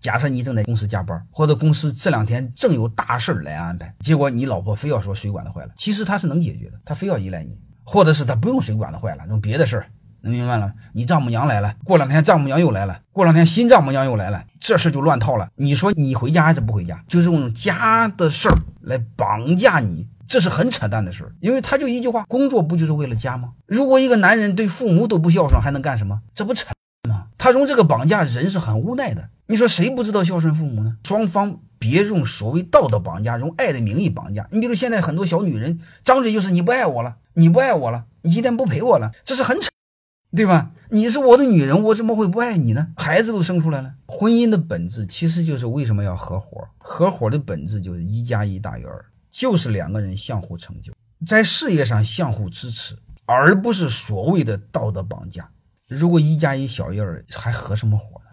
假设你正在公司加班，或者公司这两天正有大事儿来安排，结果你老婆非要说水管子坏了，其实她是能解决的，她非要依赖你，或者是她不用水管子坏了，用别的事儿，能明白了？你丈母娘来了，过两天丈母娘又来了，过两天新丈母娘又来了，这事就乱套了。你说你回家还是不回家？就是用家的事儿来绑架你，这是很扯淡的事儿。因为他就一句话，工作不就是为了家吗？如果一个男人对父母都不孝顺，还能干什么？这不扯他用这个绑架人是很无奈的。你说谁不知道孝顺父母呢？双方别用所谓道德绑架，用爱的名义绑架。你比如现在很多小女人张嘴就是你不爱我了，你不爱我了，你今天不陪我了，这是很扯，对吧？你是我的女人，我怎么会不爱你呢？孩子都生出来了，婚姻的本质其实就是为什么要合伙？合伙的本质就是一加一大于二，就是两个人相互成就，在事业上相互支持，而不是所谓的道德绑架。如果一加一小于二，还合什么伙呢？